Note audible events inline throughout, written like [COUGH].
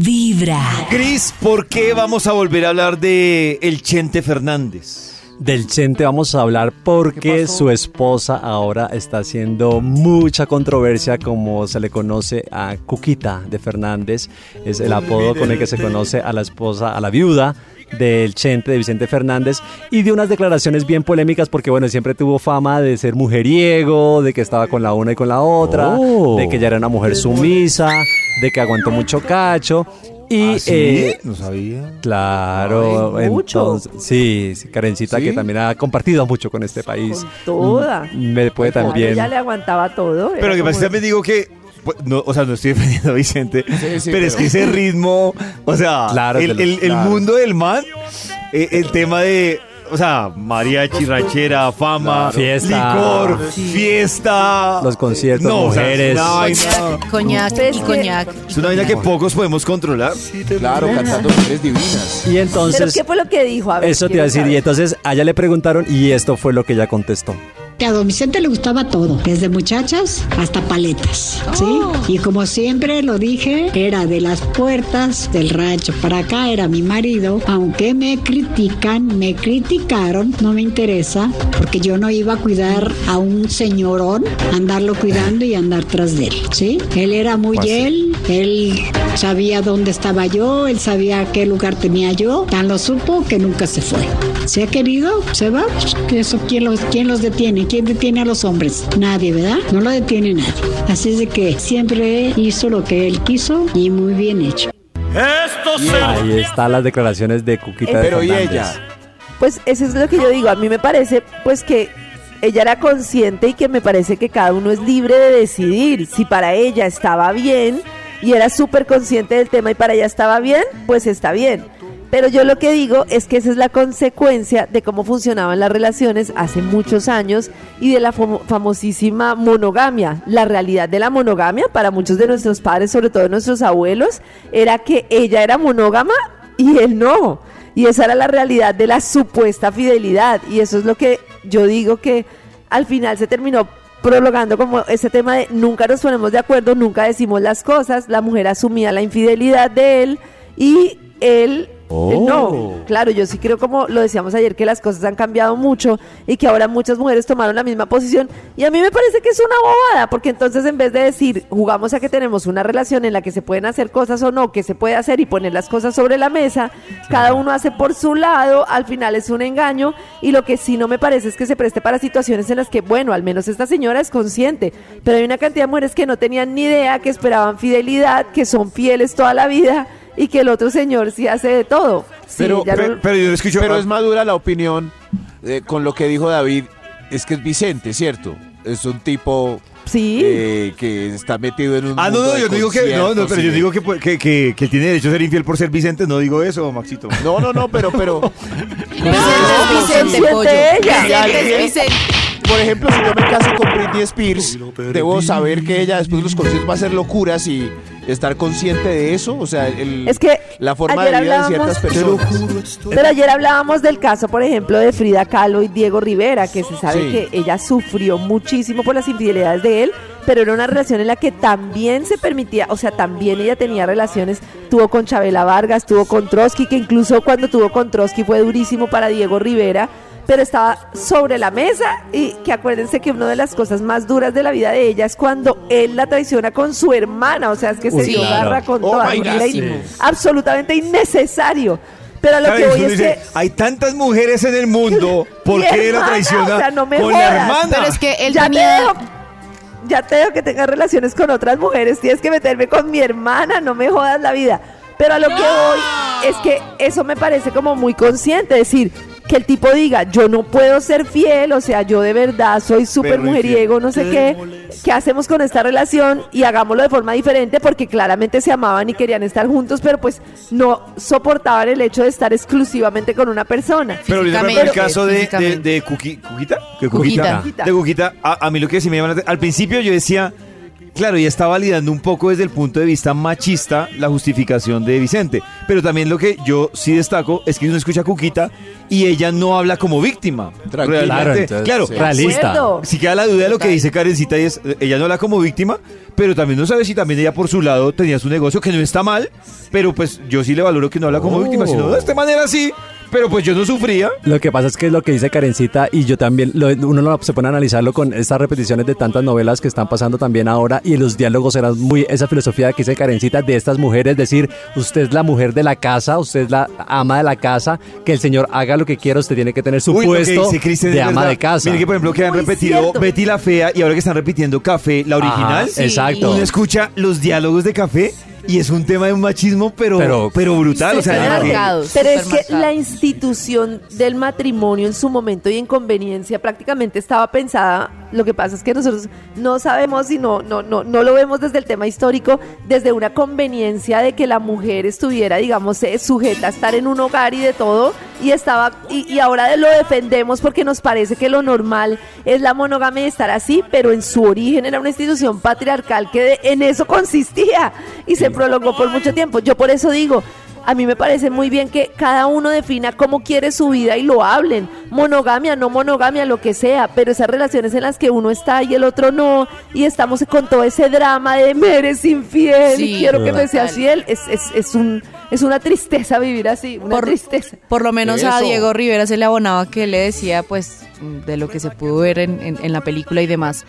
Vibra. Cris, ¿por qué vamos a volver a hablar de el Chente Fernández? Del Chente vamos a hablar porque su esposa ahora está haciendo mucha controversia como se le conoce a Cuquita de Fernández. Es el apodo con el que se conoce a la esposa, a la viuda del Chente, de Vicente Fernández, y de unas declaraciones bien polémicas porque, bueno, siempre tuvo fama de ser mujeriego, de que estaba con la una y con la otra, Oh. de que ya era una mujer sumisa, de que aguantó mucho cacho. Y ¿Ah, sí? eh, no sabía. Claro, Ay, mucho. entonces, sí, sí, Karencita ¿Sí? que también ha compartido mucho con este país. Con toda. Mm, Me puede Claro, también. Ella le aguantaba todo. Pero que pasa también digo que, pues, no, o sea, no estoy [LAUGHS] defendiendo a Vicente, sí, pero, es que ese ritmo, o sea, Claro, el, el- el claro. mundo del man, eh, el tema de, o sea, mariachi, ranchera, fama, Fiesta. licor, Sí. fiesta. Los conciertos, No, o sea, mujeres. Coñac, coñac Es y que- coñac. Es una vaina que pocos podemos controlar. Claro, cantando mujeres divinas. Y ¿Pero entonces, qué fue lo que dijo? A ver, eso te iba a decir, y entonces a ella le preguntaron y esto fue lo que ella contestó. Que a don Vicente le gustaba todo, desde muchachas hasta paletas, ¿sí? Y como siempre lo dije, era de las puertas del rancho para acá, era mi marido. Aunque me critican, me criticaron, no me interesa, porque yo no iba a cuidar a un señorón, andarlo cuidando y andar tras de él, ¿sí? Él era muy él, él sabía dónde estaba yo, él sabía qué lugar tenía yo, tan lo supo que nunca se fue. Se ha querido, se va, pues, que eso quién los, quién los detiene, quién detiene a los hombres, nadie, ¿verdad? No lo detiene nadie. Así es de que siempre hizo lo que él quiso y muy bien hecho. Ahí están las declaraciones de Cuquita de Pero ¿y ella? Pues eso es lo que yo digo. A mí me parece, pues que ella era consciente y que me parece que cada uno es libre de decidir. Si para ella estaba bien y era súper consciente del tema y para ella estaba bien, pues está bien. Pero yo lo que digo es que esa es la consecuencia de cómo funcionaban las relaciones hace muchos años y de la famo- famosísima monogamia. La realidad de la monogamia para muchos de nuestros padres, sobre todo nuestros abuelos, era que ella era monógama y él no. Y esa era la realidad de la supuesta fidelidad. Y eso es lo que yo digo que al final se terminó prolongando como ese tema de nunca nos ponemos de acuerdo, nunca decimos las cosas, la mujer asumía la infidelidad de él y él... él no, claro, yo sí creo como lo decíamos ayer que las cosas han cambiado mucho y que ahora muchas mujeres tomaron la misma posición. Y a mí me parece que es una bobada porque entonces en vez de decir jugamos a que tenemos una relación en la que se pueden hacer cosas o no, que se puede hacer y poner las cosas sobre la mesa, cada uno hace por su lado, al final es un engaño. Y lo que sí no me parece es que se preste para situaciones en las que, bueno, al menos esta señora es consciente, pero hay una cantidad de mujeres que no tenían ni idea, que esperaban fidelidad, que son fieles toda la vida y que el otro señor sí hace de todo. Sí, Pero- ya Pero, no- pero yo escucho. Pero es madura la opinión eh, con lo que dijo David. Es que es Vicente, ¿cierto? Es un tipo sí. eh, que está metido en un. Ah, no, mundo no, yo no digo que. No, no, pero yo digo que, pu- que, que, que tiene derecho a ser infiel por ser Vicente. No digo eso, Maxito. No, no, no, pero, pero. [LAUGHS] Vicente es Vicente, pollo. Vicente es Vicente. Por ejemplo, si yo me caso con Britney Spears, debo saber que ella después de los conciertos va a hacer locuras y estar consciente de eso. O sea, el, Es que la forma de vida de ciertas personas. Pero ayer hablábamos del caso, por ejemplo, de Frida Kahlo y Diego Rivera, que se sabe Sí. que ella sufrió muchísimo por las infidelidades de él, pero era una relación en la que también se permitía, o sea, también ella tenía relaciones, tuvo con Chabela Vargas, tuvo con Trotsky, que incluso cuando tuvo con Trotsky fue durísimo para Diego Rivera, pero estaba sobre la mesa y que acuérdense que una de las cosas más duras de la vida de ella es cuando él la traiciona con su hermana, o sea, es que se Uy, dio claro. garra con Oh toda, absolutamente innecesario. Pero a lo que voy es dice, que hay tantas mujeres en el mundo, [LAUGHS] ¿por qué la traiciona o sea, no me con la jodas. hermana? Pero es que él ya te tenía... dejo, ya te dejo que tengas relaciones con otras mujeres, tienes que meterme con mi hermana, no me jodas la vida. Pero a lo que voy es que eso me parece como muy consciente, decir que el tipo diga, yo no puedo ser fiel, o sea, yo de verdad soy súper mujeriego, no sé qué, ¿qué hacemos con esta relación? Y hagámoslo de forma diferente porque claramente se amaban y querían estar juntos, pero pues no soportaban el hecho de estar exclusivamente con una persona. Pero ejemplo, el caso de, de, de Cuqui- Cuquita, ¿Qué Cuquita. De Cuquita, a, a mí lo que sí me llama la atención- Al principio yo decía, claro, y está validando un poco desde el punto de vista machista la justificación de Vicente. Pero también lo que yo sí destaco es que uno escucha a Cuquita y ella no habla como víctima. Realmente, Claro, entonces, claro, sí. realista. Si queda la duda de lo que dice Karencita y es, eh, ella no habla como víctima, pero también no sabe si también ella por su lado tenía su negocio, que no está mal, pero pues yo sí le valoro que no habla como Oh. víctima, sino de esta manera sí, pero pues yo no sufría. Lo que pasa es que es lo que dice Karencita y yo también, lo- uno lo- se pone a analizarlo con estas repeticiones de tantas novelas que están pasando también ahora y los diálogos eran muy esa filosofía que dice Karencita de estas mujeres, decir, usted es la mujer de la casa, usted es la ama de la casa, que el señor haga lo que quiera, usted tiene que tener su Uy, puesto dice de es ama de casa. Miren que por ejemplo que han repetido cierto. Betty la Fea y ahora que están repitiendo Café, la original, Ajá, exacto. uno escucha los diálogos de Café y es un tema de un machismo, pero, pero, Pero- brutal. O sea, Súper como que- marcado, Pero es que marcado. la institución del matrimonio en su momento y en conveniencia prácticamente estaba pensada. Lo que pasa es que nosotros no sabemos y no, no, no, no lo vemos desde el tema histórico, desde una conveniencia de que la mujer estuviera, digamos, eh, sujeta a estar en un hogar y de todo, y estaba, y, y ahora lo defendemos porque nos parece que lo normal es la monogamia y estar así, pero en su origen era una institución patriarcal que de- en eso consistía y se prolongó por mucho tiempo. Yo por eso digo, a mí me parece muy bien que cada uno defina cómo quiere su vida y lo hablen. Monogamia, no monogamia, lo que sea, pero esas relaciones en las que uno está y el otro no, y estamos con todo ese drama de me eres infiel y Sí, quiero que me seas fiel, es, es, es, un, es una tristeza vivir así, una Por- tristeza. Por lo menos a. Diego Rivera se le abonaba que él le decía, pues, de lo que se pudo ver en, en- en la película y demás.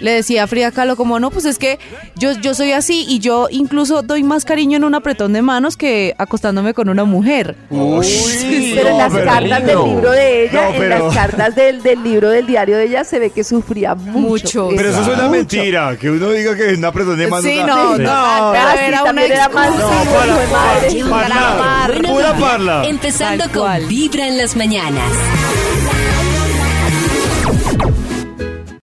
Le decía a Frida Kahlo como, no, pues es que yo, yo soy así y yo incluso doy más cariño en un apretón de manos que acostándome con una mujer. Uy, pero en las pero- cartas del libro de ella, No, en las cartas del, del libro del diario de ella se ve que sufría mucho. Mucho. Pero eso suena Mucho. mentira, que uno diga que es una persona de mano. Sí, no, Sí. no, pero era una era más para, para, para. Empezando con. Vibra en las mañanas.